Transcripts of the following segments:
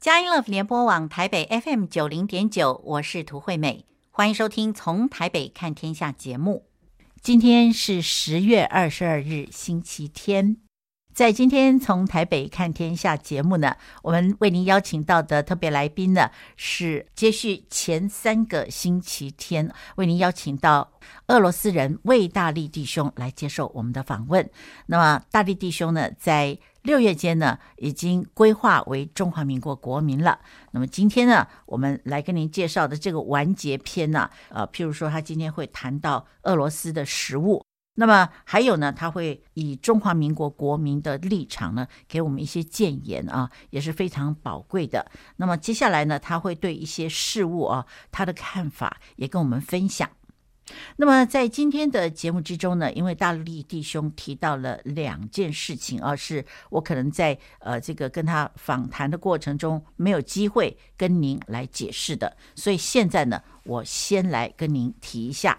佳音乐联播网台北 FM 九零点九，我是涂惠美，欢迎收听《从台北看天下》节目。今天是十月二十二日，星期天。在今天从台北看天下节目呢，我们为您邀请到的特别来宾呢，是接续前三个星期天为您邀请到俄罗斯人魏大力弟兄来接受我们的访问。那么大力弟兄呢，在六月间呢，已经规划为中华民国国民了。那么今天呢，我们来跟您介绍的这个完结篇呢，呃，譬如说他今天会谈到俄罗斯的食物。那么还有呢，他会以中华民国国民的立场呢，给我们一些建言啊，也是非常宝贵的。那么接下来呢，他会对一些事物啊，他的看法也跟我们分享。那么在今天的节目之中呢，因为大力弟兄提到了两件事情啊，是我可能在呃这个跟他访谈的过程中没有机会跟您来解释的，所以现在呢，我先来跟您提一下。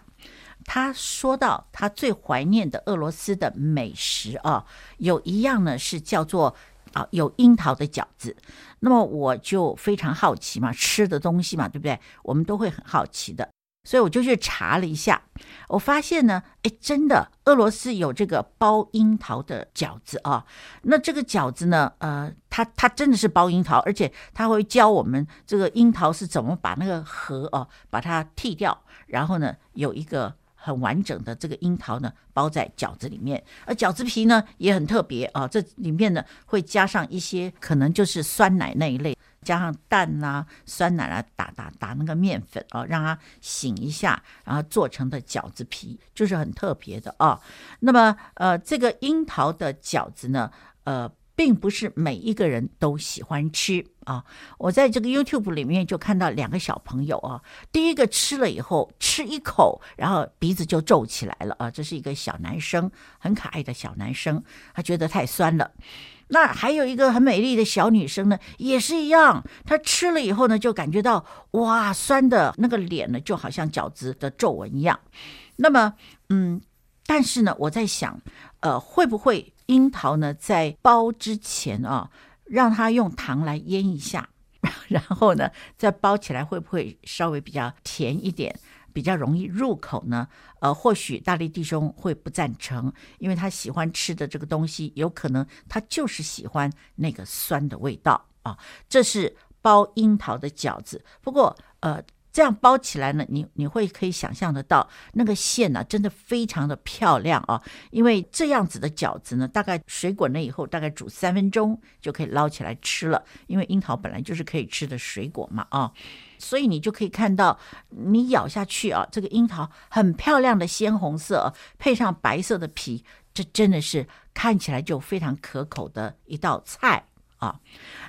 他说到他最怀念的俄罗斯的美食啊，有一样呢是叫做啊有樱桃的饺子。那么我就非常好奇嘛，吃的东西嘛，对不对？我们都会很好奇的，所以我就去查了一下，我发现呢，哎，真的俄罗斯有这个包樱桃的饺子啊。那这个饺子呢，呃，它它真的是包樱桃，而且它会教我们这个樱桃是怎么把那个核哦把它剔掉，然后呢有一个。很完整的这个樱桃呢，包在饺子里面，而饺子皮呢也很特别啊，这里面呢会加上一些可能就是酸奶那一类，加上蛋呐、酸奶啊，打打打那个面粉啊，让它醒一下，然后做成的饺子皮就是很特别的啊。那么呃，这个樱桃的饺子呢，呃。并不是每一个人都喜欢吃啊！我在这个 YouTube 里面就看到两个小朋友啊，第一个吃了以后吃一口，然后鼻子就皱起来了啊！这是一个小男生，很可爱的小男生，他觉得太酸了。那还有一个很美丽的小女生呢，也是一样，她吃了以后呢，就感觉到哇，酸的那个脸呢，就好像饺子的皱纹一样。那么，嗯，但是呢，我在想，呃，会不会？樱桃呢，在包之前啊，让它用糖来腌一下，然后呢，再包起来，会不会稍微比较甜一点，比较容易入口呢？呃，或许大力弟兄会不赞成，因为他喜欢吃的这个东西，有可能他就是喜欢那个酸的味道啊。这是包樱桃的饺子，不过呃。这样包起来呢，你你会可以想象得到那个馅呢，真的非常的漂亮啊！因为这样子的饺子呢，大概水滚了以后，大概煮三分钟就可以捞起来吃了。因为樱桃本来就是可以吃的水果嘛，啊，所以你就可以看到，你咬下去啊，这个樱桃很漂亮的鲜红色，配上白色的皮，这真的是看起来就非常可口的一道菜啊。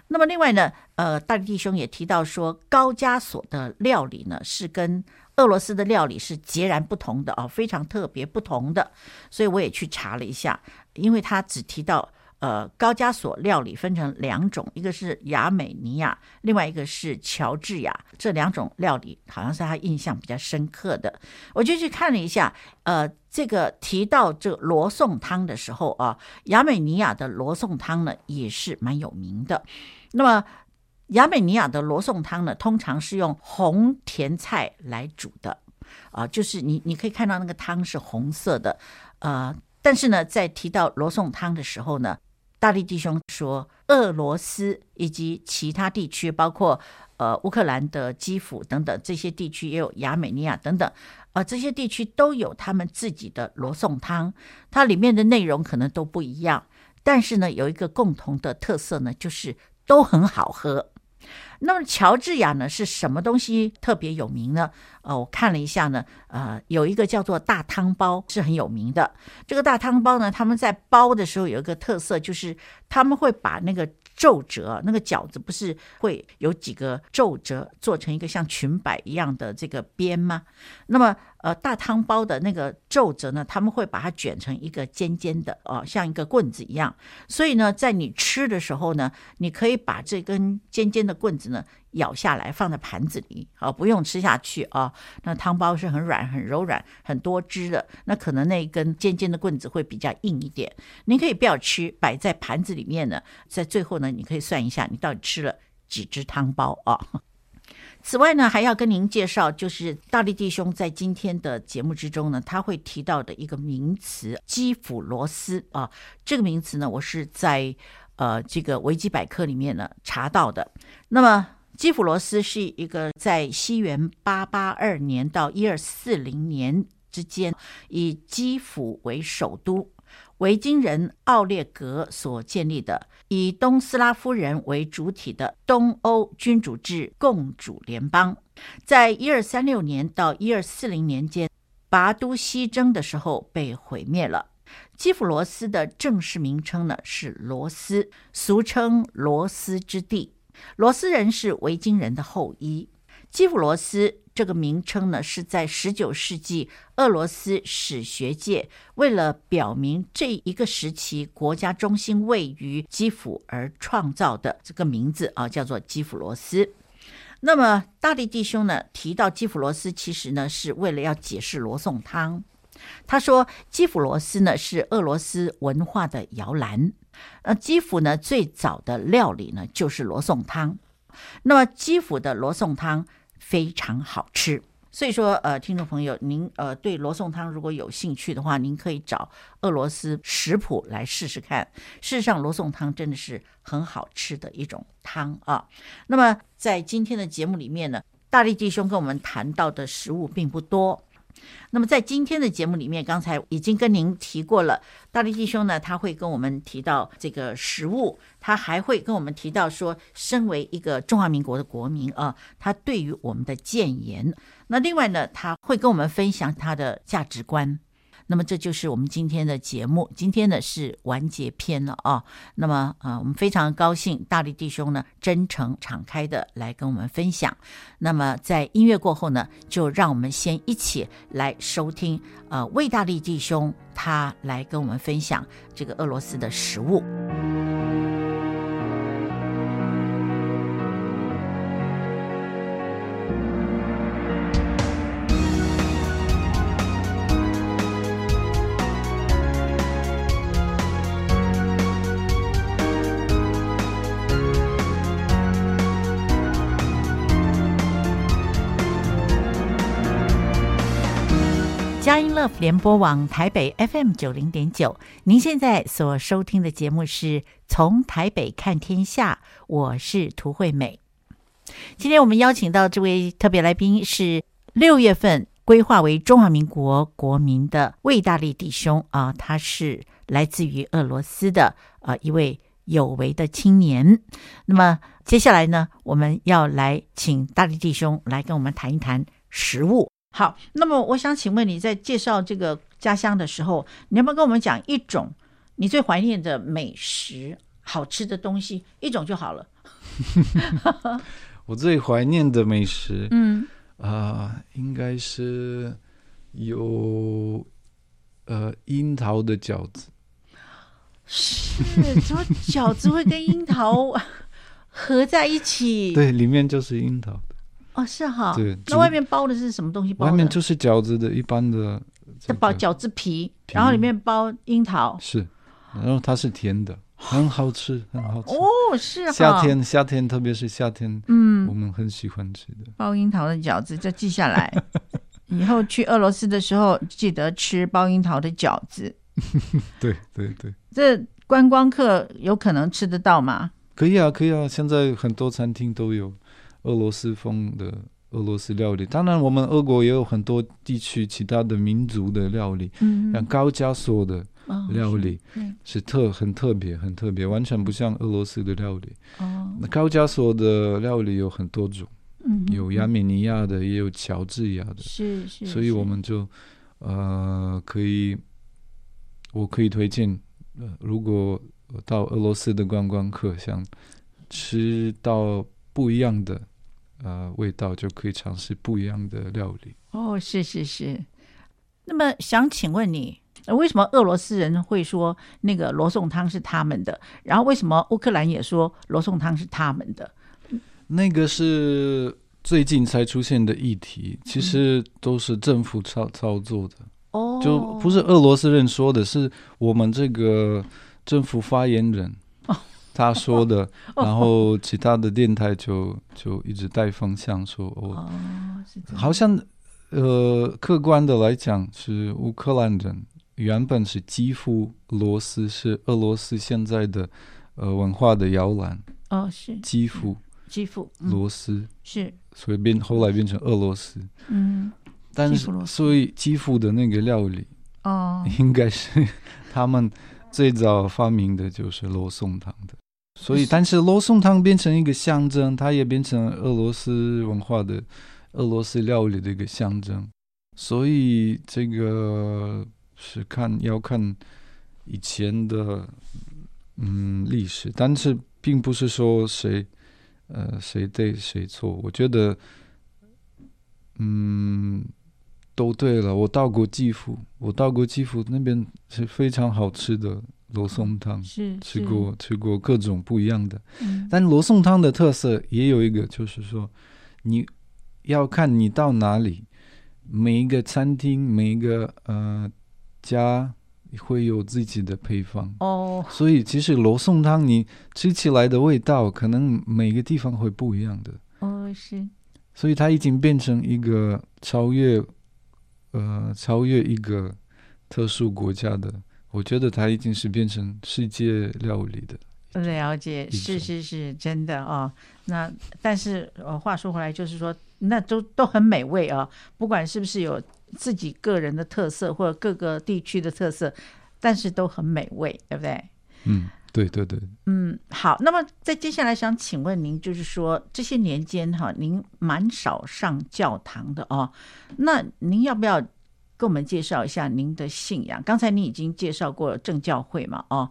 那么另外呢，呃，大力弟兄也提到说，高加索的料理呢是跟俄罗斯的料理是截然不同的啊，非常特别不同的。所以我也去查了一下，因为他只提到。呃，高加索料理分成两种，一个是亚美尼亚，另外一个是乔治亚。这两种料理好像是他印象比较深刻的。我就去看了一下，呃，这个提到这罗宋汤的时候啊，亚美尼亚的罗宋汤呢也是蛮有名的。那么，亚美尼亚的罗宋汤呢，通常是用红甜菜来煮的，啊，就是你你可以看到那个汤是红色的，呃，但是呢，在提到罗宋汤的时候呢。大力弟兄说，俄罗斯以及其他地区，包括呃乌克兰的基辅等等这些地区，也有亚美尼亚等等，啊、呃，这些地区都有他们自己的罗宋汤，它里面的内容可能都不一样，但是呢，有一个共同的特色呢，就是都很好喝。那么乔治亚呢是什么东西特别有名呢？呃，我看了一下呢，呃，有一个叫做大汤包是很有名的。这个大汤包呢，他们在包的时候有一个特色，就是他们会把那个。皱褶，那个饺子不是会有几个皱褶做成一个像裙摆一样的这个边吗？那么，呃，大汤包的那个皱褶呢，他们会把它卷成一个尖尖的，哦，像一个棍子一样。所以呢，在你吃的时候呢，你可以把这根尖尖的棍子呢。咬下来，放在盘子里，啊，不用吃下去啊。那汤包是很软、很柔软、很多汁的。那可能那一根尖尖的棍子会比较硬一点。您可以不要吃，摆在盘子里面呢。在最后呢，你可以算一下，你到底吃了几只汤包啊。此外呢，还要跟您介绍，就是大力弟兄在今天的节目之中呢，他会提到的一个名词——基辅罗斯啊。这个名词呢，我是在呃这个维基百科里面呢查到的。那么，基辅罗斯是一个在西元八八二年到一二四零年之间，以基辅为首都。维京人奥列格所建立的以东斯拉夫人为主体的东欧君主制共主联邦，在一二三六年到一二四零年间拔都西征的时候被毁灭了。基辅罗斯的正式名称呢是罗斯，俗称罗斯之地。罗斯人是维京人的后裔。基辅罗斯。这个名称呢，是在十九世纪俄罗斯史学界为了表明这一个时期国家中心位于基辅而创造的这个名字啊，叫做基辅罗斯。那么大力弟兄呢提到基辅罗斯，其实呢是为了要解释罗宋汤。他说，基辅罗斯呢是俄罗斯文化的摇篮。呃，基辅呢最早的料理呢就是罗宋汤。那么基辅的罗宋汤。非常好吃，所以说，呃，听众朋友，您呃对罗宋汤如果有兴趣的话，您可以找俄罗斯食谱来试试看。事实上，罗宋汤真的是很好吃的一种汤啊。那么，在今天的节目里面呢，大力弟兄跟我们谈到的食物并不多。那么在今天的节目里面，刚才已经跟您提过了，大力弟兄呢，他会跟我们提到这个食物，他还会跟我们提到说，身为一个中华民国的国民啊，他对于我们的谏言。那另外呢，他会跟我们分享他的价值观。那么这就是我们今天的节目，今天呢是完结篇了啊。那么啊、呃，我们非常高兴大力弟兄呢真诚敞开的来跟我们分享。那么在音乐过后呢，就让我们先一起来收听呃魏大力弟兄他来跟我们分享这个俄罗斯的食物。佳音乐联播网台北 FM 九零点九，您现在所收听的节目是从台北看天下，我是涂惠美。今天我们邀请到这位特别来宾是六月份规划为中华民国国民的魏大力弟兄啊，他是来自于俄罗斯的啊一位有为的青年。那么接下来呢，我们要来请大力弟兄来跟我们谈一谈食物。好，那么我想请问你在介绍这个家乡的时候，你要不要跟我们讲一种你最怀念的美食、好吃的东西，一种就好了。我最怀念的美食，嗯啊、呃，应该是有呃樱桃的饺子。是，怎么饺子会跟樱桃 合在一起？对，里面就是樱桃。哦，是哈。对，那外面包的是什么东西包的？外面就是饺子的一般的。这包饺子皮，然后里面包樱桃。是，然后它是甜的，很好吃，很好吃。哦，是哈。夏天，夏天，特别是夏天，嗯，我们很喜欢吃的包樱桃的饺子，就记下来。以后去俄罗斯的时候，记得吃包樱桃的饺子。对对对。这观光客有可能吃得到吗？可以啊，可以啊，现在很多餐厅都有。俄罗斯风的俄罗斯料理，当然我们俄国也有很多地区其他的民族的料理，嗯，像高加索的料理，哦、是，是特很特别，很特别，完全不像俄罗斯的料理。哦，那高加索的料理有很多种，嗯，有亚美尼亚的，也有乔治亚的，是是，所以我们就呃可以，我可以推荐，呃，如果到俄罗斯的观光客想吃到不一样的。呃，味道就可以尝试不一样的料理哦。是是是。那么想请问你，为什么俄罗斯人会说那个罗宋汤是他们的？然后为什么乌克兰也说罗宋汤是他们的？那个是最近才出现的议题，其实都是政府操操作的哦，就不是俄罗斯人说的，是我们这个政府发言人。他说的，然后其他的电台就就一直带风向说哦，好像呃，客观的来讲是乌克兰人原本是基辅罗斯是俄罗斯现在的呃文化的摇篮哦，是基辅基辅罗斯是，所以变后来变成俄罗斯。嗯，但是所以基辅的那个料理哦，应该是 他们最早发明的就是罗宋汤的。所以，但是罗宋汤变成一个象征，它也变成俄罗斯文化的、俄罗斯料理的一个象征。所以，这个是看要看以前的嗯历史，但是并不是说谁呃谁对谁错。我觉得嗯都对了。我到过基辅，我到过基辅那边是非常好吃的。罗宋汤是吃过吃过各种不一样的，嗯、但罗宋汤的特色也有一个，就是说你要看你到哪里，每一个餐厅每一个呃家会有自己的配方。哦，所以其实罗宋汤你吃起来的味道可能每个地方会不一样的。哦，是，所以它已经变成一个超越呃超越一个特殊国家的。我觉得它已经是变成世界料理的。了解，是是是，真的哦。那但是呃，话说回来，就是说，那都都很美味啊。不管是不是有自己个人的特色，或者各个地区的特色，但是都很美味，对不对？嗯，对对对。嗯，好。那么在接下来想请问您，就是说这些年间哈，您蛮少上教堂的哦。那您要不要？给我们介绍一下您的信仰。刚才您已经介绍过正教会嘛？哦，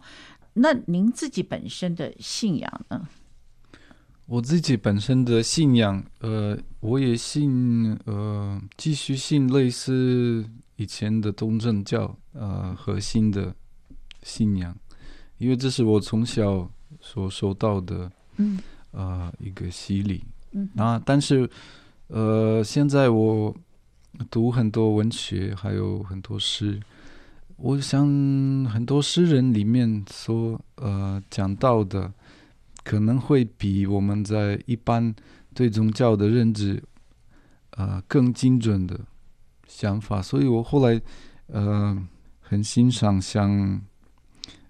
那您自己本身的信仰呢？我自己本身的信仰，呃，我也信，呃，继续信类似以前的东正教，呃，核心的信仰，因为这是我从小所受到的，嗯，呃，一个洗礼，嗯，啊，但是，呃，现在我。读很多文学，还有很多诗。我想，很多诗人里面所呃讲到的，可能会比我们在一般对宗教的认知，呃更精准的想法。所以我后来呃很欣赏像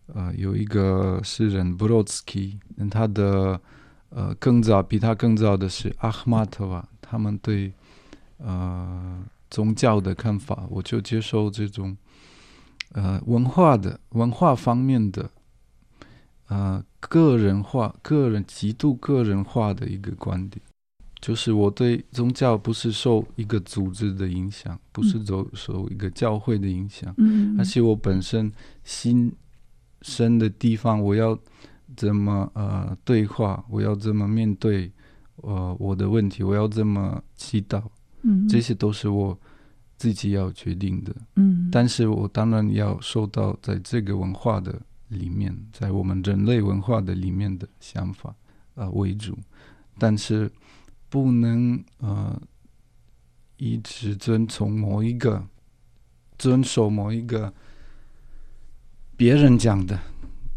呃有一个诗人布罗茨基，他的呃更早比他更早的是阿赫玛托娃，他们对。呃，宗教的看法，我就接受这种呃文化的文化方面的呃个人化、个人极度个人化的一个观点，就是我对宗教不是受一个组织的影响，不是走受一个教会的影响，嗯，而且我本身心深的地方，我要怎么呃对话，我要怎么面对呃我的问题，我要怎么祈祷。嗯，这些都是我自己要决定的。嗯，但是我当然要受到在这个文化的里面，在我们人类文化的里面的想法啊、呃、为主，但是不能呃一直遵从某一个遵守某一个别人讲的，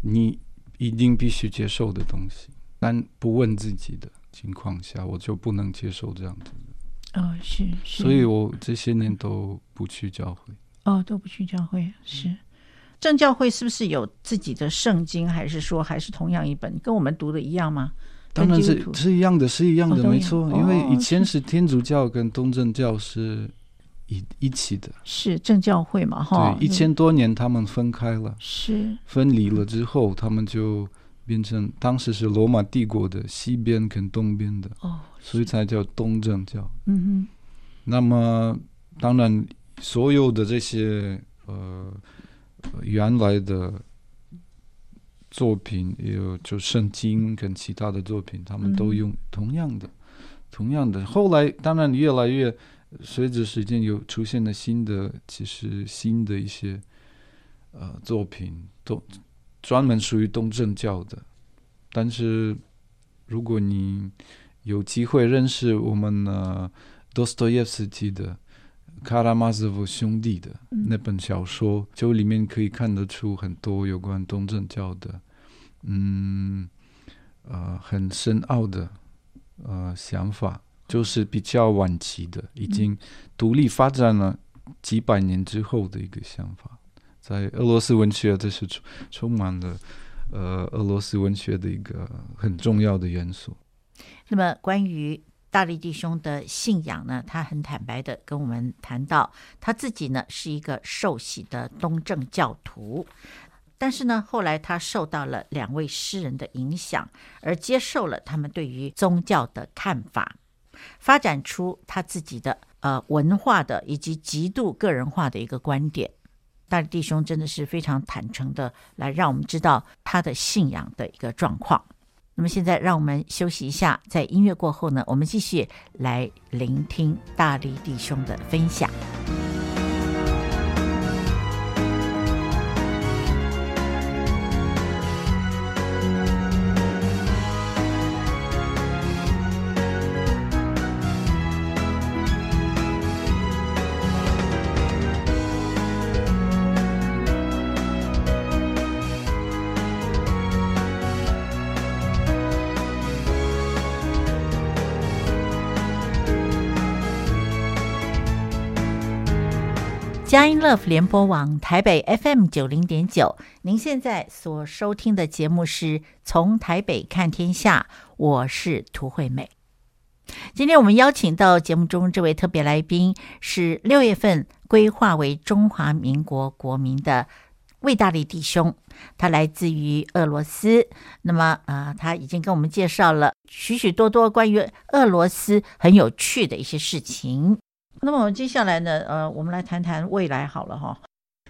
你一定必须接受的东西，但不问自己的情况下，我就不能接受这样子。哦，是，是，所以我这些年都不去教会。哦，都不去教会，是。正教会是不是有自己的圣经，还是说还是同样一本，跟我们读的一样吗？当然是是一样的，是一样的，哦、没错。因为以前是天主教跟东正教是一一起的，是正教会嘛？哈，对，一千多年他们分开了，是分离了之后，他们就。变成当时是罗马帝国的西边跟东边的，哦，所以才叫东正教。嗯哼。那么当然，所有的这些呃原来的作品，也有就圣经跟其他的作品，他们都用同样的、嗯、同样的。后来当然越来越随着时间有出现了新的，其实新的一些呃作品都。专门属于东正教的，但是如果你有机会认识我们呢，多斯托耶夫斯基的《卡拉马佐夫兄弟》的那本小说，就里面可以看得出很多有关东正教的，嗯，呃很深奥的呃想法，就是比较晚期的，已经独立发展了几百年之后的一个想法，在俄罗斯文学，这是充充满了呃俄罗斯文学的一个很重要的元素。那么关于大力弟兄的信仰呢，他很坦白的跟我们谈到，他自己呢是一个受洗的东正教徒，但是呢，后来他受到了两位诗人的影响，而接受了他们对于宗教的看法，发展出他自己的呃文化的以及极度个人化的一个观点。大力弟兄真的是非常坦诚的来让我们知道他的信仰的一个状况。那么现在，让我们休息一下，在音乐过后呢，我们继续来聆听大力弟兄的分享。佳音 Love 联播网台北 FM 九零点九，您现在所收听的节目是从台北看天下，我是涂惠美。今天我们邀请到节目中这位特别来宾是六月份规划为中华民国国民的魏大力弟兄，他来自于俄罗斯。那么啊、他已经跟我们介绍了许许多多关于俄罗斯很有趣的一些事情。那么我们接下来呢，呃，我们来谈谈未来好了哈。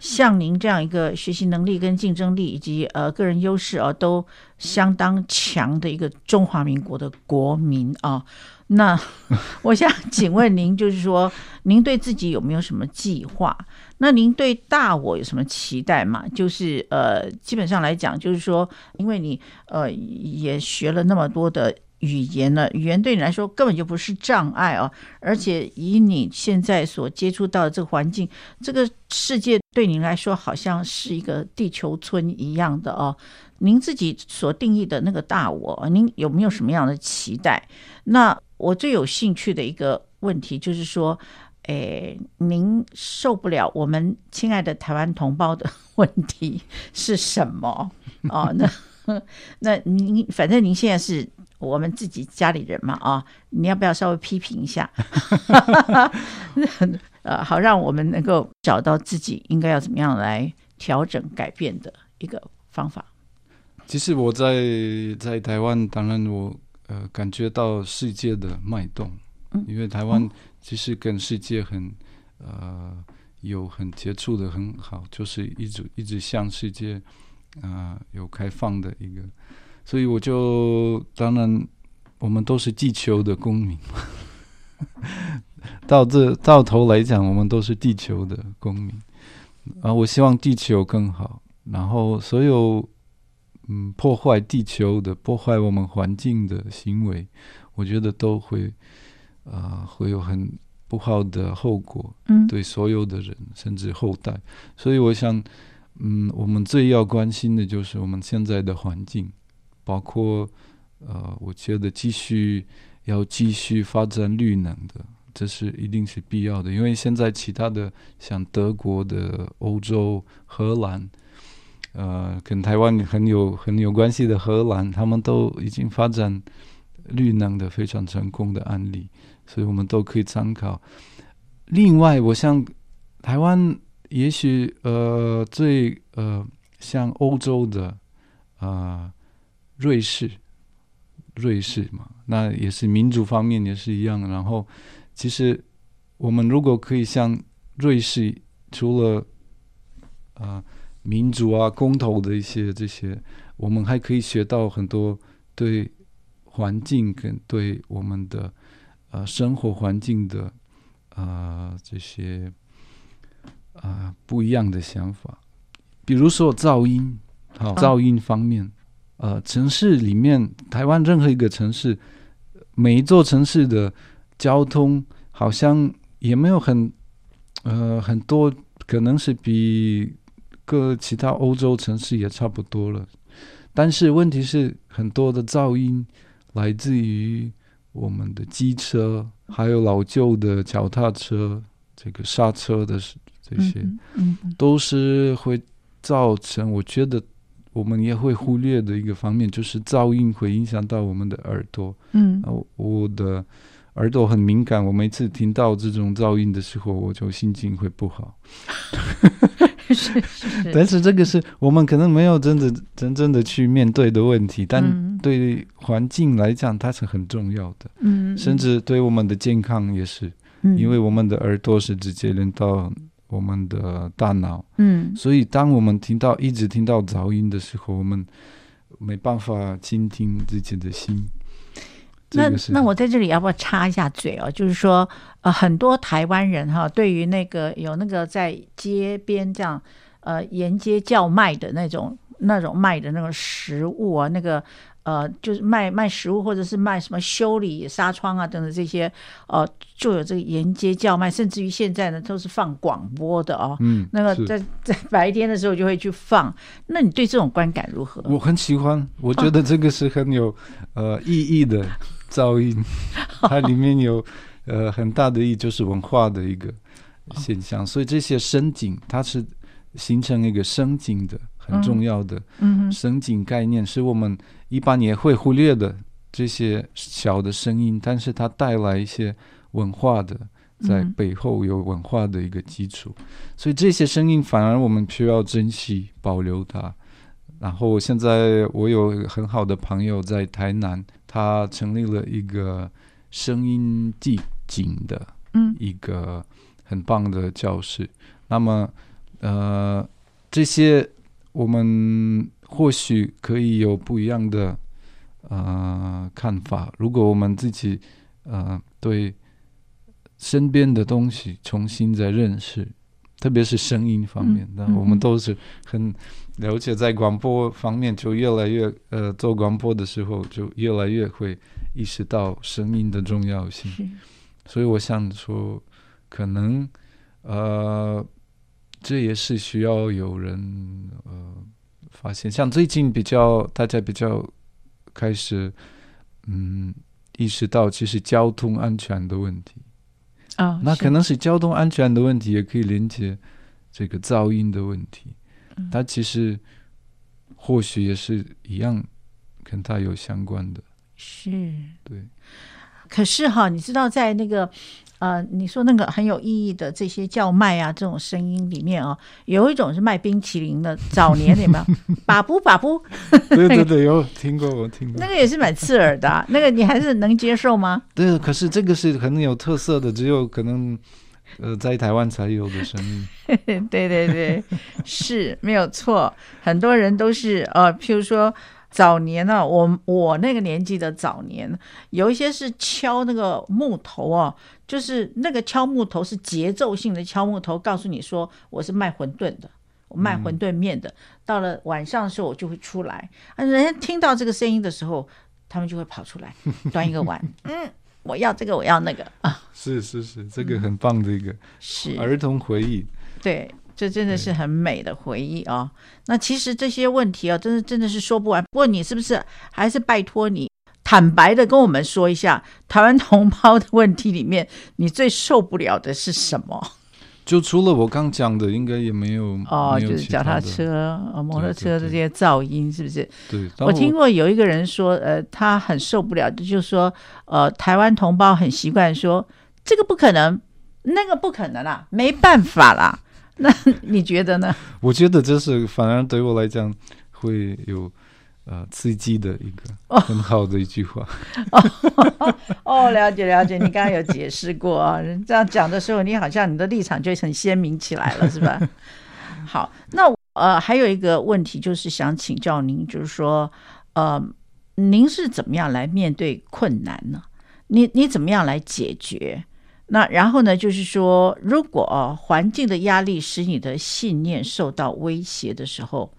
像您这样一个学习能力跟竞争力以及呃个人优势啊，都相当强的一个中华民国的国民啊，那我想请问您，就是说 您对自己有没有什么计划？那您对大我有什么期待吗？就是呃，基本上来讲，就是说，因为你呃也学了那么多的。语言呢？语言对你来说根本就不是障碍哦，而且以你现在所接触到的这个环境，这个世界对您来说好像是一个地球村一样的哦。您自己所定义的那个大我，您有没有什么样的期待？那我最有兴趣的一个问题就是说，诶，您受不了我们亲爱的台湾同胞的问题是什么？哦，那 那您反正您现在是。我们自己家里人嘛，啊，你要不要稍微批评一下？呃，好，让我们能够找到自己应该要怎么样来调整改变的一个方法。其实我在在台湾，当然我呃感觉到世界的脉动，嗯，因为台湾其实跟世界很呃有很接触的很好，就是一直一直向世界啊，呃，有开放的一个。所以我就当然，我们都是地球的公民。到这到头来讲，我们都是地球的公民。啊，我希望地球更好。然后所有嗯破坏地球的、破坏我们环境的行为，我觉得都会啊会有很不好的后果。嗯，对所有的人，嗯，甚至后代。所以我想，嗯，我们最要关心的就是我们现在的环境。包括，呃，我觉得继续要继续发展绿能的，这是一定是必要的。因为现在其他的像德国的、欧洲、荷兰，呃，跟台湾很有很有关系的荷兰，他们都已经发展绿能的非常成功的案例，所以我们都可以参考。另外，我想台湾也许呃最呃像欧洲的啊。瑞士，瑞士嘛，那也是民主方面也是一样。然后，其实我们如果可以像瑞士，除了啊、呃、民主啊公投的一些这些，我们还可以学到很多对环境跟对我们的啊、呃、生活环境的啊、呃、这些啊、呃、不一样的想法，比如说噪音，好，噪音方面。呃，城市里面，台湾任何一个城市，每一座城市的交通好像也没有很呃很多，可能是比各其他欧洲城市也差不多了。但是问题是，很多的噪音来自于我们的机车，还有老旧的脚踏车，这个刹车的这些，嗯嗯、都是会造成。我觉得我们也会忽略的一个方面，就是噪音会影响到我们的耳朵。嗯，我的。耳朵很敏感，我每次听到这种噪音的时候，我就心情会不好。是是是，但是这个是我们可能没有真的真正的去面对的问题，但对环境来讲，它是很重要的。嗯，甚至对我们的健康也是，嗯，因为我们的耳朵是直接连到我们的大脑。嗯，所以当我们听到一直听到噪音的时候，我们没办法倾听自己的心。那那我在这里要不要插一下嘴哦？就是说，呃，很多台湾人哈，对于那个有那个在街边这样呃沿街叫卖的那种那种卖的那种食物啊，那个呃就是卖卖食物或者是卖什么修理纱窗啊等等这些，呃，就有这个沿街叫卖，甚至于现在呢都是放广播的哦。嗯，那个在在 白天的时候就会去放。那你对这种观感如何？我很喜欢，我觉得这个是很有、哦、呃意义的。噪音，它里面有呃很大的意义，就是文化的一个现象。哦、所以这些声景，它是形成一个声景的很重要的嗯声景概念，嗯、是我们一般也会忽略的这些小的声音，但是它带来一些文化的，在背后有文化的一个基础。嗯、所以这些声音反而我们需要珍惜保留它。然后现在我有很好的朋友在台南。他成立了一个声音地景的，嗯，一个很棒的教室。嗯、那么，呃，这些我们或许可以有不一样的呃看法。如果我们自己呃对身边的东西重新再认识，特别是声音方面，那、嗯、我们都是很。了解在广播方面，就越来越呃，做广播的时候就越来越会意识到声音的重要性。所以我想说，可能呃，这也是需要有人呃发现。像最近比较大家比较开始嗯意识到，其实交通安全的问题啊，哦、那可能是交通安全的问题，也可以连接这个噪音的问题。它其实或许也是一样，跟它有相关的。是，对。可是哈，你知道，在那个呃，你说那个很有意义的这些叫卖啊，这种声音里面啊，有一种是卖冰淇淋的。早年有没有？把不把不。对对 对，有听过，我听过。那个也是蛮刺耳的，那个你还是能接受吗？对，可是这个是很有特色的，只有可能。呃，在台湾才有的声音，对对对，是没有错。很多人都是呃，譬如说早年呢、啊，我我那个年纪的早年，有一些是敲那个木头哦，就是那个敲木头是节奏性的敲木头，告诉你说我是卖馄饨的，我卖馄饨面的。嗯、到了晚上的时候，我就会出来，啊，人家听到这个声音的时候，他们就会跑出来端一个碗，嗯。我要这个，我要那个啊！是是是，这个很棒的一个是儿童回忆。对，这真的是很美的回忆啊！那其实这些问题啊，真的真的是说不完。不过你是不是还是拜托你坦白的跟我们说一下，台湾同胞的问题里面，你最受不了的是什么？就除了我刚讲的，应该也没有哦，就是脚踏车、摩托车的这些噪音，是不是？对，我听过有一个人说，呃，他很受不了，就是说，呃，台湾同胞很习惯说这个不可能，那个不可能啦，没办法啦。那你觉得呢？我觉得这是反而对我来讲会有。呃，刺激的一个很好的一句话哦，哦，了解了解，你刚刚有解释过啊，这样讲的时候，你好像你的立场就很鲜明起来了，是吧？好，那呃，还有一个问题就是想请教您，就是说，呃，您是怎么样来面对困难呢？你你怎么样来解决？那然后呢，就是说，如果哦，环境的压力使你的信念受到威胁的时候，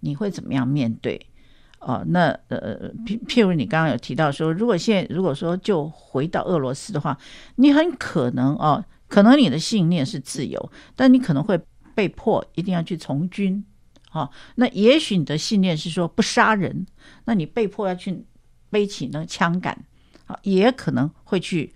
你会怎么样面对？哦，那呃，譬譬如你刚刚有提到说，如果现在如果说就回到俄罗斯的话，你很可能哦，可能你的信念是自由，但你可能会被迫一定要去从军哈，那也许你的信念是说不杀人，那你被迫要去背起那个枪杆，啊，也可能会去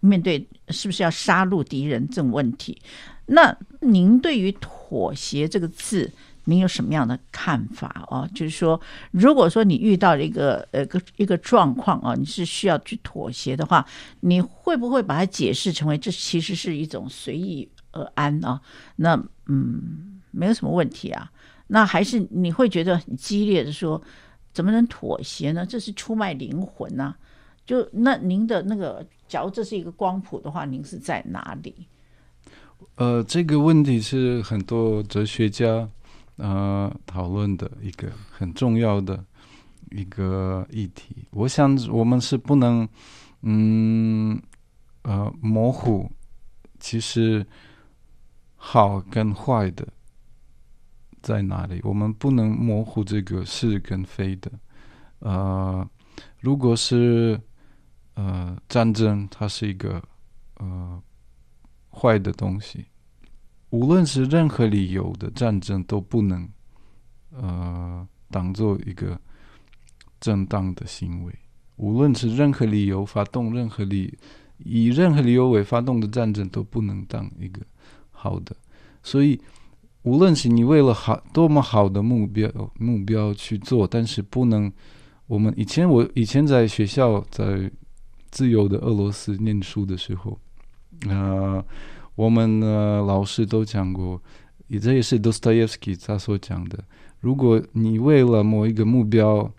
面对是不是要杀戮敌人这种问题。那您对于妥协这个字，您有什么样的看法哦？就是说，如果说你遇到了一个呃个一个状况啊，你是需要去妥协的话，你会不会把它解释成为这其实是一种随遇而安啊？那嗯，没有什么问题啊。那还是你会觉得很激烈的说，怎么能妥协呢？这是出卖灵魂呐、就那您的那个，假如这是一个光谱的话，您是在哪里？呃，这个问题是很多哲学家呃讨论的一个很重要的一个议题。我想我们是不能嗯呃模糊，其实好跟坏的。在哪里？我们不能模糊这个是跟非的。呃，如果是呃战争，它是一个呃坏的东西。无论是任何理由的战争，都不能呃当做一个正当的行为。无论是任何理由发动任何理以任何理由为发动的战争，都不能当一个好的。所以。无论是你为了好多么好的目标目标去做，但是不能。我们以前我以前在学校在自由的俄罗斯念书的时候，呃，我们呃老师都讲过，也这也是 Dostoevsky 他所讲的。如果你为了某一个目标，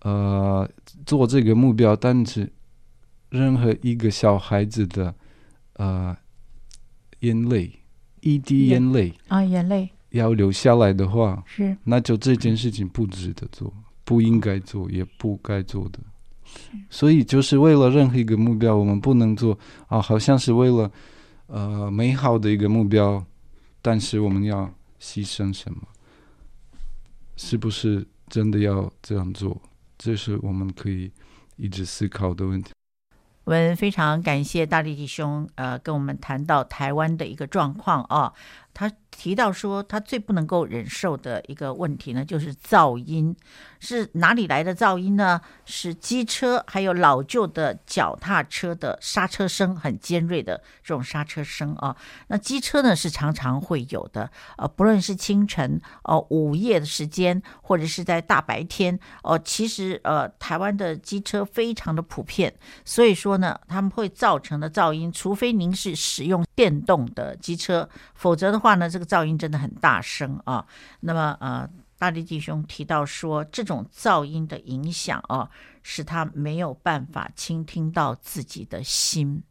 呃，做这个目标，但是任何一个小孩子的呃眼泪。一滴眼泪啊，眼泪要流下来的话，是那就这件事情不值得做，不应该做，也不该做的。所以就是为了任何一个目标，我们不能做啊，好像是为了呃美好的一个目标，但是我们要牺牲什么？是不是真的要这样做？这是我们可以一直思考的问题。我们非常感谢大力弟兄，呃，跟我们谈到台湾的一个状况啊。他提到说，他最不能够忍受的一个问题呢，就是噪音。是哪里来的噪音呢？是机车，还有老旧的脚踏车的刹车声，很尖锐的这种刹车声啊。那机车呢，是常常会有的，呃，不论是清晨、哦、午夜的时间，或者是在大白天，哦、呃，其实呃，台湾的机车非常的普遍，所以说呢，他们会造成的噪音，除非您是使用电动的机车，否则的话呢，这个噪音真的很大声啊。那么呃。大力弟兄提到说，这种噪音的影响啊，使他没有办法倾听到自己的心。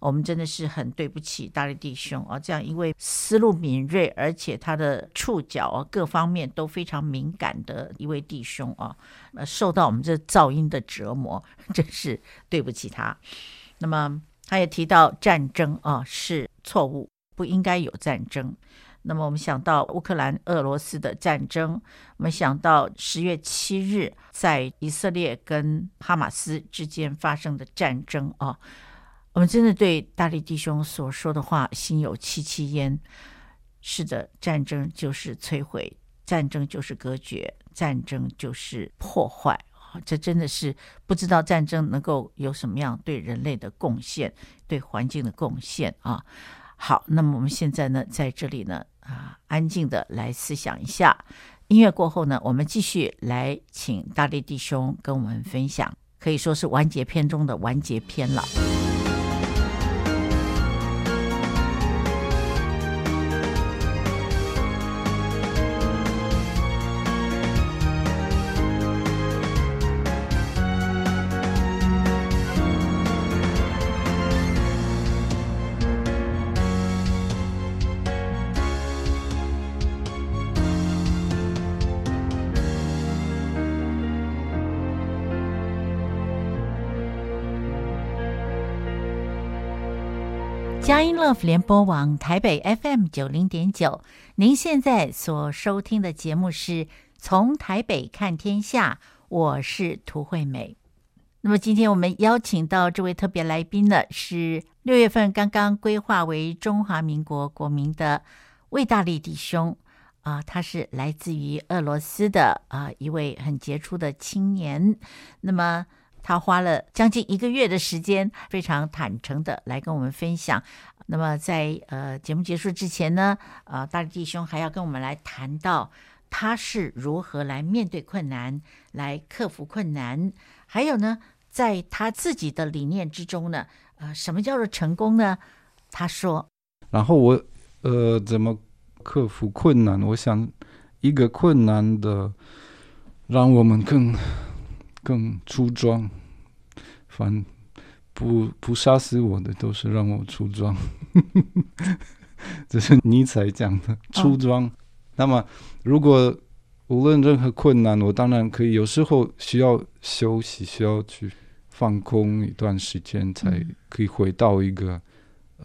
我们真的是很对不起大力弟兄啊，这样一位思路敏锐，而且他的触角啊各方面都非常敏感的一位弟兄啊，呃，受到我们这噪音的折磨，真是对不起他。那么他也提到战争啊是错误，不应该有战争。那么我们想到乌克兰、俄罗斯的战争，我们想到十月七日在以色列跟哈马斯之间发生的战争啊，我们真的对大力弟兄所说的话心有戚戚焉。是的，战争就是摧毁，战争就是隔绝，战争就是破坏！这真的是不知道战争能够有什么样对人类的贡献，对环境的贡献啊！好，那么我们现在呢，在这里呢。啊，安静的来思想一下。音乐过后呢，我们继续来请大力弟兄跟我们分享，可以说是完结篇中的完结篇了。联播网台北 FM 九零点九，您现在所收听的节目是从台北看天下，我是涂惠美。那么今天我们邀请到这位特别来宾呢，是六月份刚刚规划为中华民国国民的魏大力弟兄。啊，他是来自于俄罗斯的啊一位很杰出的青年。那么他花了将近一个月的时间，非常坦诚的来跟我们分享。那么在呃节目结束之前呢，呃大力弟兄还要跟我们来谈到他是如何来面对困难，来克服困难，还有呢，在他自己的理念之中呢，呃，什么叫做成功呢？他说，然后我呃怎么克服困难？我想一个困难的，让我们更更出装，反。不不杀死我的都是让我出装，这是尼采讲的出装。哦、那么，如果无论任何困难，我当然可以有时候需要休息，需要去放空一段时间，才可以回到一个、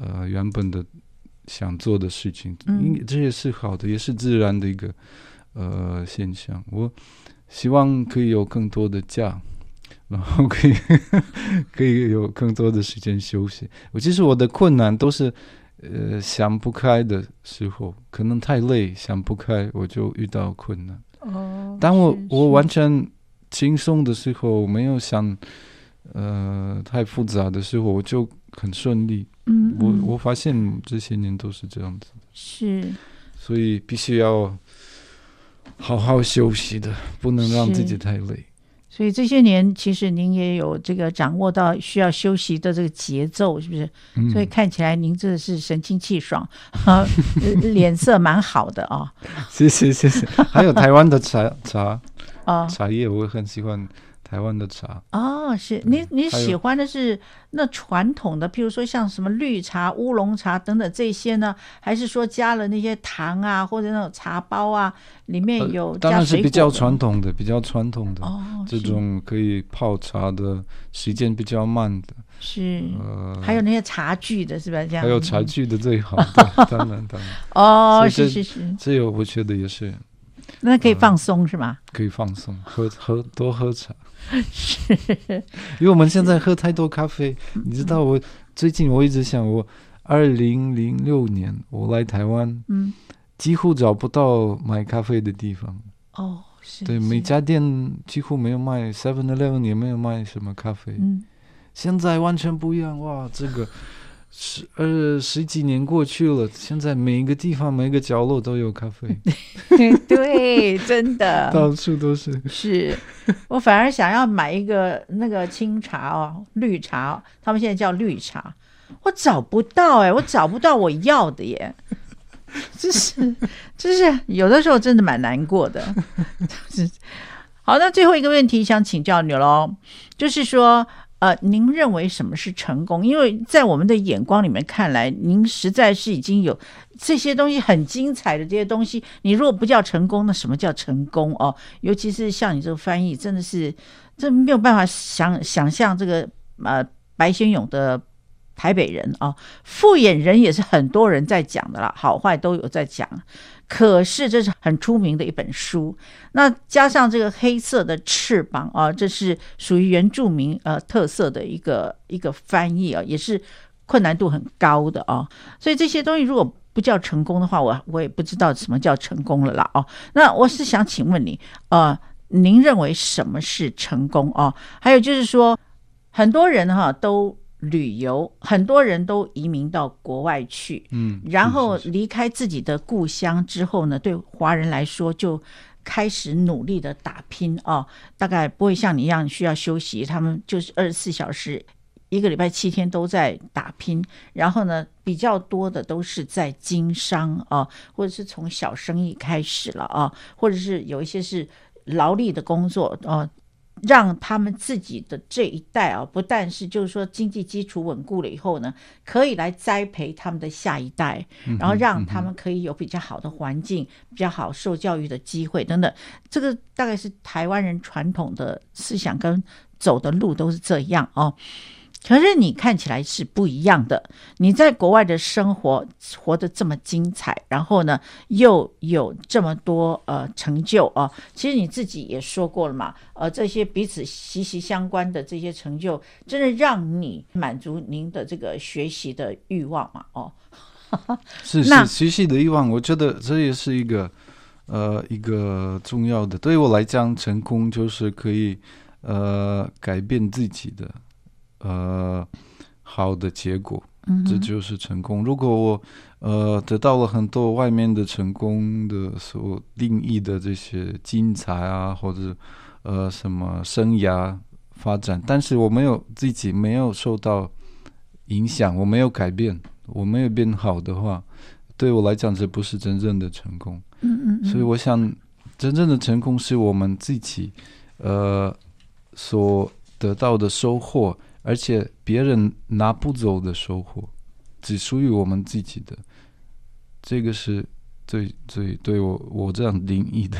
嗯、呃原本的想做的事情。嗯，这也是好的，也是自然的一个呃现象。我希望可以有更多的假。然后可以 可以有更多的时间休息。我其实我的困难都是，呃，想不开的时候，可能太累，想不开，我就遇到困难。哦。当我我完全轻松的时候，没有想，呃，太复杂的时候，我就很顺利。嗯，嗯。我我发现这些年都是这样子。是。所以必须要好好休息的，不能让自己太累。所以这些年，其实您也有这个掌握到需要休息的这个节奏，是不是？嗯、所以看起来您真的是神清气爽，啊、脸色蛮好的啊、哦。谢谢谢谢，还有台湾的茶茶啊茶叶，我很喜欢。台湾的茶哦，是你你喜欢的是那传统的，譬如说像什么绿茶、乌龙茶等等这些呢？还是说加了那些糖啊，或者那种茶包啊，里面有？当然是比较传统的，比较传统的哦，这种可以泡茶的时间比较慢的。是，呃，还有那些茶具的，是吧这样？还有茶具的最好，的，当然当然。哦，是是是，这个我觉得也是。那可以放松、呃、是吗？可以放松，喝喝多喝茶。是，因为我们现在喝太多咖啡。你知道，我最近我一直想，我二零零六年我来台湾，嗯，几乎找不到买咖啡的地方。哦，是。对，每家店几乎没有卖，Seven Eleven 也没有卖什么咖啡。嗯，现在完全不一样，哇，这个。十呃十几年过去了，现在每一个地方每一个角落都有咖啡。对，真的，到处都是。是我反而想要买一个那个清茶哦，绿茶，他们现在叫绿茶，我找不到哎，我找不到我要的耶，就是就是有的时候真的蛮难过的。好，那最后一个问题想请教你喽，就是说。呃，您认为什么是成功？因为在我们的眼光里面看来，您实在是已经有这些东西很精彩的这些东西。你如果不叫成功，那什么叫成功哦？尤其是像你这个翻译，真的是这没有办法想想象这个呃白先勇的台北人啊，复眼人也是很多人在讲的啦，好坏都有在讲。可是这是很出名的一本书，那加上这个黑色的翅膀啊，这是属于原住民呃特色的一个一个翻译啊，也是困难度很高的啊。所以这些东西如果不叫成功的话，我我也不知道什么叫成功了啦哦。那我是想请问你，呃，您认为什么是成功啊？还有就是说，很多人哈都。旅游，很多人都移民到国外去，嗯，然后离开自己的故乡之后呢，对华人来说就开始努力的打拼哦，大概不会像你一样需要休息，他们就是二十四小时，一个礼拜七天都在打拼。然后呢，比较多的都是在经商啊，或者是从小生意开始了啊，或者是有一些是劳力的工作啊。让他们自己的这一代啊，不但是就是说经济基础稳固了以后呢，可以来栽培他们的下一代，然后让他们可以有比较好的环境、比较好受教育的机会等等。这个大概是台湾人传统的思想跟走的路都是这样哦。可是你看起来是不一样的，你在国外的生活活得这么精彩，然后呢又有这么多呃成就啊、呃，其实你自己也说过了嘛，呃，这些彼此息息相关的这些成就，真的让你满足您的这个学习的欲望嘛？哦，是是学习的欲望，我觉得这也是一个呃一个重要的。对于我来讲，成功就是可以呃改变自己的呃好的结果，这就是成功。如果我呃得到了很多外面的成功的所定义的这些精彩啊，或者呃什么生涯发展，但是我没有自己没有受到影响，我没有改变。我没有变好的话，对我来讲，这不是真正的成功。嗯嗯嗯。所以我想，真正的成功是我们自己，呃，所得到的收获，而且别人拿不走的收获，只属于我们自己的。这个是最最对我我这样定义的。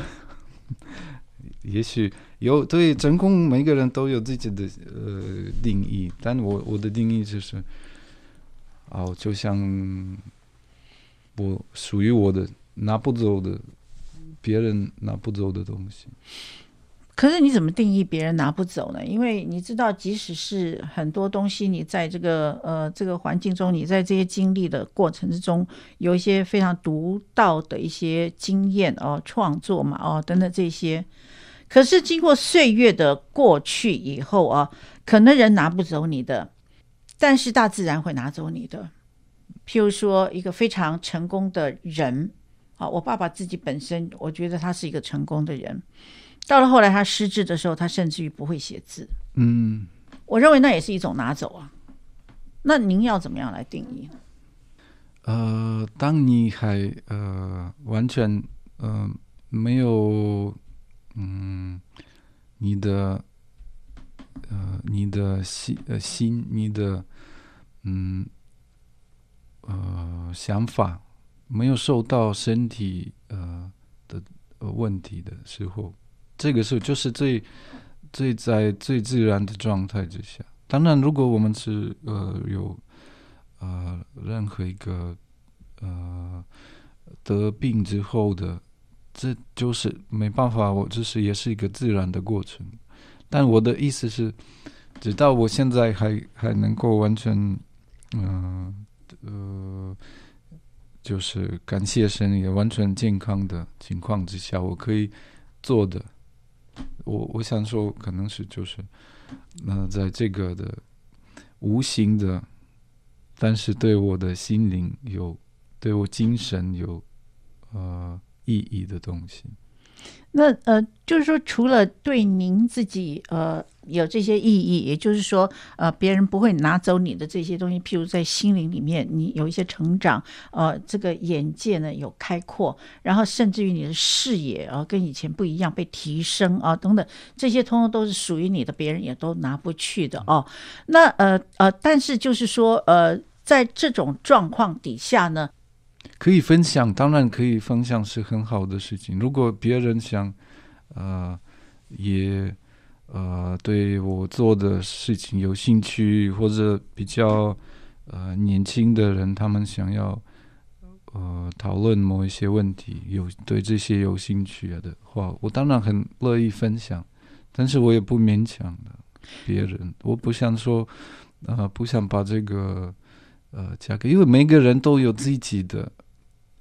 也许有对成功，每个人都有自己的呃定义，但我我的定义就是。哦，就像我属于我的拿不走的，别人拿不走的东西。可是你怎么定义别人拿不走呢？因为你知道，即使是很多东西，你在这个呃这个环境中，你在这些经历的过程之中，有一些非常独到的一些经验哦，创作嘛哦等等这些。可是经过岁月的过去以后啊，可能人拿不走你的。但是大自然会拿走你的，譬如说一个非常成功的人，啊，我爸爸自己本身，我觉得他是一个成功的人。到了后来他失智的时候，他甚至于不会写字。嗯，我认为那也是一种拿走啊。那您要怎么样来定义？呃，当你还呃完全嗯、呃、没有嗯你的。呃，你的心呃心，你的嗯呃想法没有受到身体呃的问题的时候，这个时候就是最最在最自然的状态之下。当然，如果我们是呃有呃任何一个呃得病之后的，这就是没办法，我这是也是一个自然的过程。但我的意思是，直到我现在还还能够完全，嗯，呃，就是感谢神也完全健康的情况之下，我可以做的，我我想说，可能是就是，那、在这个的无形的，但是对我的心灵有，对我精神有，呃，意义的东西。那呃，就是说，除了对您自己呃有这些意义，也就是说，呃，别人不会拿走你的这些东西，譬如在心灵里面，你有一些成长，呃，这个眼界呢有开阔，然后甚至于你的视野啊、跟以前不一样，被提升啊、等等，这些通通都是属于你的，别人也都拿不去的哦。那呃呃，但是就是说，呃，在这种状况底下呢。可以分享，当然可以分享是很好的事情。如果别人想，呃，也呃对我做的事情有兴趣，或者比较呃年轻的人，他们想要呃讨论某一些问题，有对这些有兴趣的话，我当然很乐意分享。但是我也不勉强的别人，我不想说，呃，不想把这个。呃，价格，因为每个人都有自己的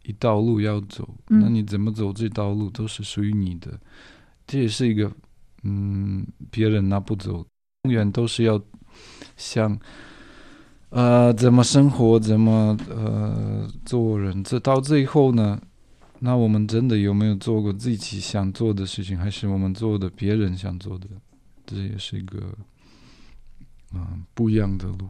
一道路要走，嗯，那你怎么走这道路都是属于你的，这也是一个，嗯，别人拿不走，永远都是要想，呃，怎么生活，怎么呃做人，这到最后呢，那我们真的有没有做过自己想做的事情，还是我们做的别人想做的，这也是一个，嗯，呃，不一样的路。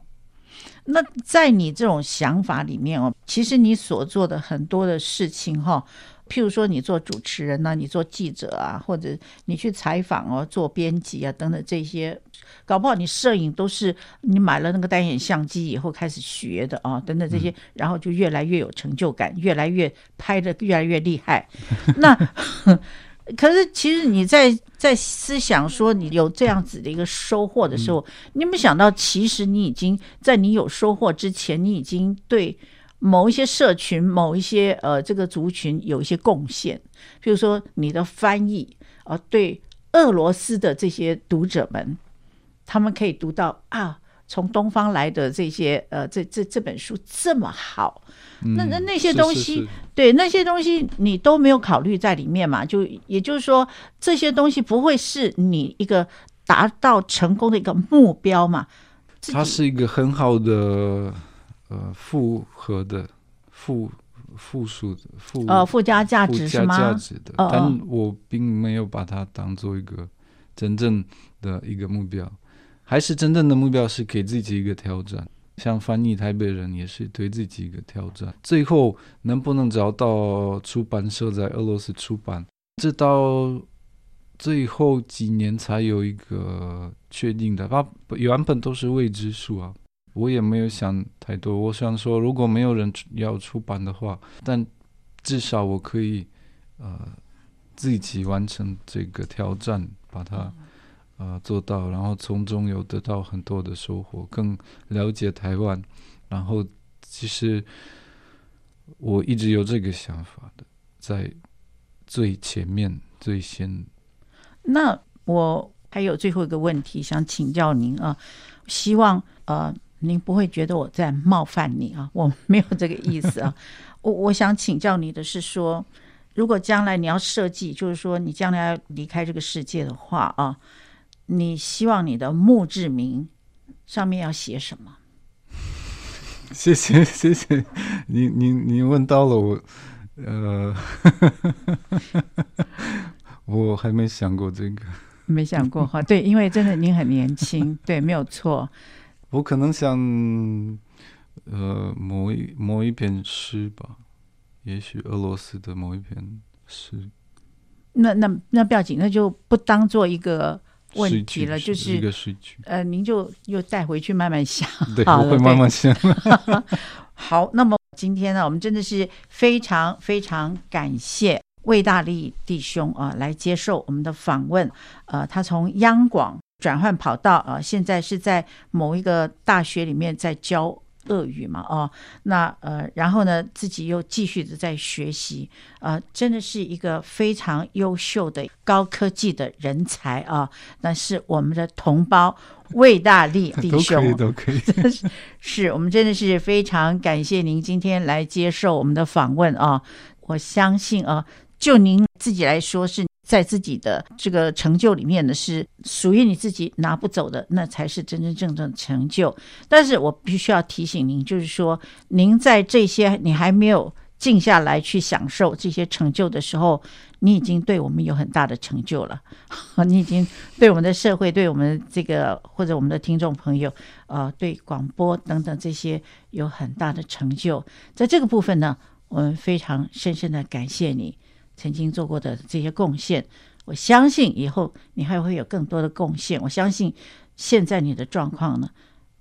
那在你这种想法里面哦，其实你所做的很多的事情哈，譬如说你做主持人呐，你做记者啊，或者你去采访哦，做编辑啊等等这些，搞不好你摄影都是你买了那个单眼相机以后开始学的啊，等等这些，然后就越来越有成就感，越来越拍的越来越厉害。那可是，其实你在在思想说你有这样子的一个收获的时候，嗯、你有没有想到，其实你已经在你有收获之前，你已经对某一些社群、某一些呃这个族群有一些贡献。比如说你的翻译啊、呃，对俄罗斯的这些读者们，他们可以读到啊，从东方来的这些呃，这这这本书这么好，嗯、那那那些东西，是是是对那些东西你都没有考虑在里面嘛？就也就是说，这些东西不会是你一个达到成功的一个目标嘛？它是一个很好的呃复合的复复数的附呃附加价值是吗？附加价值的，但我并没有把它当做一个真正的一个目标。还是真正的目标是给自己一个挑战，像翻译台北人也是对自己一个挑战。最后能不能找到出版社在俄罗斯出版，直到最后几年才有一个确定的。它原本都是未知数啊，我也没有想太多。我想说，如果没有人要出版的话，但至少我可以呃自己完成这个挑战，把它。啊、呃，做到，然后从中有得到很多的收获，更了解台湾。然后，其实我一直有这个想法的，在最前面、最先。那我还有最后一个问题想请教您啊，希望呃您不会觉得我在冒犯你啊，我没有这个意思啊。我我想请教你的是说，如果将来你要设计，就是说你将来要离开这个世界的话啊。你希望你的墓志铭上面要写什么？谢谢谢谢，你你你问到了我，呃，我还没想过这个，没想过哈，对，因为真的您很年轻，对，没有错。我可能想，呃，某一某一篇诗吧，也许俄罗斯的某一篇诗。那那那不要紧，那就不当做一个。问题了，就是一个呃，您就又带回去慢慢想。对，我会慢慢想。好，那么今天呢，我们真的是非常非常感谢魏大力弟兄啊，来接受我们的访问。呃，他从央广转换跑道啊，现在是在某一个大学里面在教。俄语嘛，哦，那呃，然后呢，自己又继续的在学习，呃，真的是一个非常优秀的高科技的人才啊！那是我们的同胞魏大力 弟兄，都可以，都可以，是，是我们真的是非常感谢您今天来接受我们的访问啊！我相信啊，就您自己来说是。在自己的这个成就里面呢，是属于你自己拿不走的，那才是真真正正的成就。但是我必须要提醒您，就是说，您在这些你还没有静下来去享受这些成就的时候，你已经对我们有很大的成就了。你已经对我们的社会、对我们这个或者我们的听众朋友，呃，对广播等等这些有很大的成就。在这个部分呢，我们非常深深的感谢你。曾经做过的这些贡献，我相信以后你还会有更多的贡献。我相信现在你的状况呢，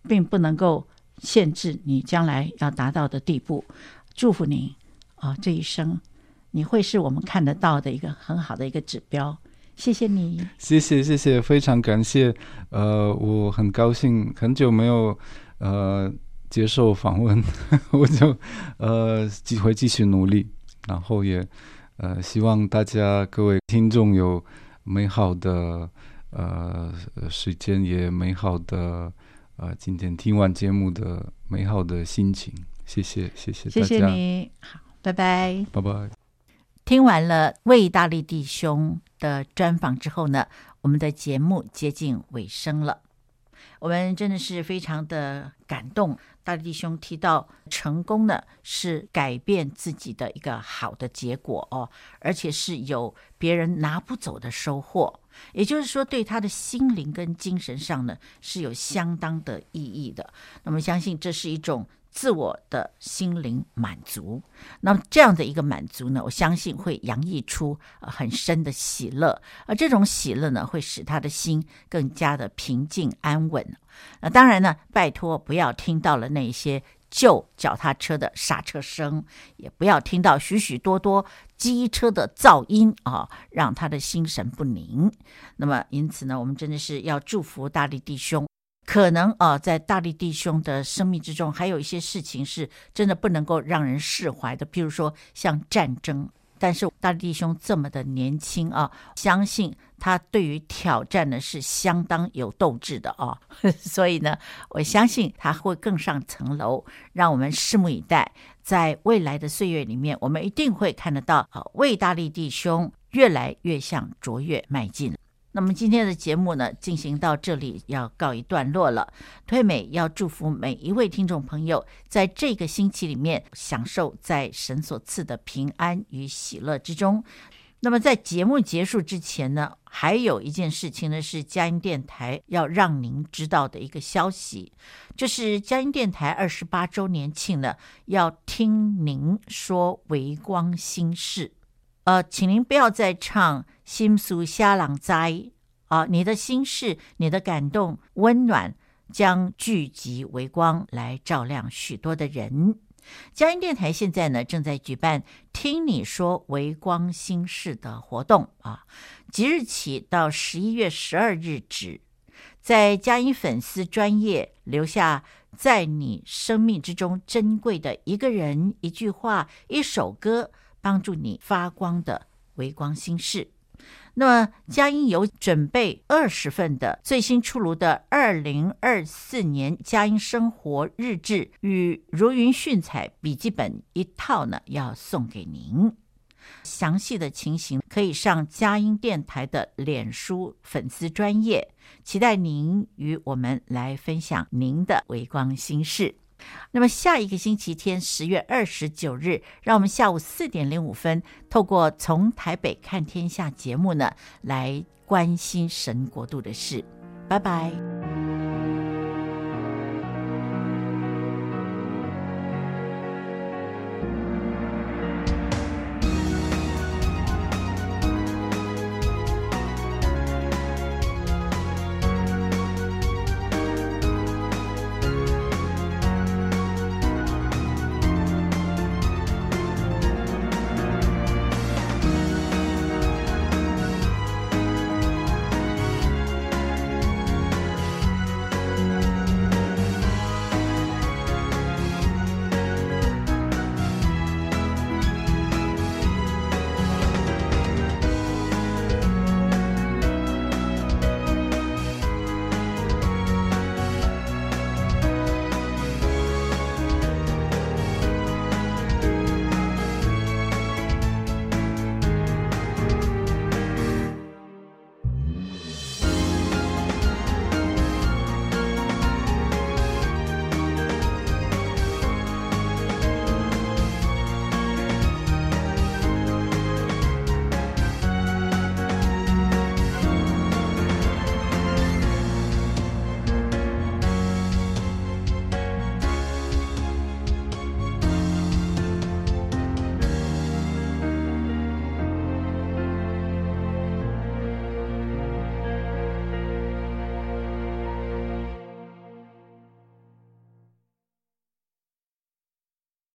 并不能够限制你将来要达到的地步。祝福您啊，这一生你会是我们看得到的一个很好的一个指标。谢谢你，谢谢谢谢，非常感谢。呃，我很高兴，很久没有呃接受访问，我就呃继会继续努力，然后也。呃，希望大家各位听众有美好的呃时间，也美好的呃今天听完节目的美好的心情。谢谢，谢谢大家。谢谢你，好，拜拜，拜拜。听完了魏大力弟兄的专访之后呢，我们的节目接近尾声了。我们真的是非常的感动。大力弟兄提到，成功呢是改变自己的一个好的结果哦，而且是有别人拿不走的收获。也就是说，对他的心灵跟精神上呢是有相当的意义的。那么，相信这是一种。自我的心灵满足，那么这样的一个满足呢，我相信会洋溢出很深的喜乐，而这种喜乐呢，会使他的心更加的平静安稳。那当然呢，拜托不要听到了那些旧脚踏车的刹车声，也不要听到许许多多机车的噪音啊，让他的心神不宁。那么因此呢，我们真的是要祝福大力弟兄。可能啊，在大力弟兄的生命之中，还有一些事情是真的不能够让人释怀的，譬如说像战争，但是大力弟兄这么的年轻啊，相信他对于挑战呢是相当有斗志的啊，所以呢，我相信他会更上层楼，让我们拭目以待，在未来的岁月里面，我们一定会看得到啊，魏大力弟兄越来越向卓越迈进。那么今天的节目呢，进行到这里要告一段落了。推美要祝福每一位听众朋友，在这个星期里面享受在神所赐的平安与喜乐之中。那么在节目结束之前呢，还有一件事情呢，是佳音电台要让您知道的一个消息，就是佳音电台二十八周年庆呢，要听您说微光心事。呃，请您不要再唱《心苏虾朗哉》啊！你的心事、你的感动、温暖，将聚集微光来照亮许多的人。佳音电台现在呢，正在举办“听你说微光心事”的活动啊，即日起到十一月十二日止，在佳音粉丝专业留下在你生命之中珍贵的一个人、一句话、一首歌。帮助你发光的微光心事。那么，佳音有准备二十份的最新出炉的二零二四年佳音生活日志与如云炫彩笔记本一套呢，要送给您。详细的情形可以上佳音电台的脸书粉丝专页，期待您与我们来分享您的微光心事。那么下一个星期天，十月二十九日，让我们下午四点零五分，透过从台北看天下节目呢，来关心神国度的事。拜拜。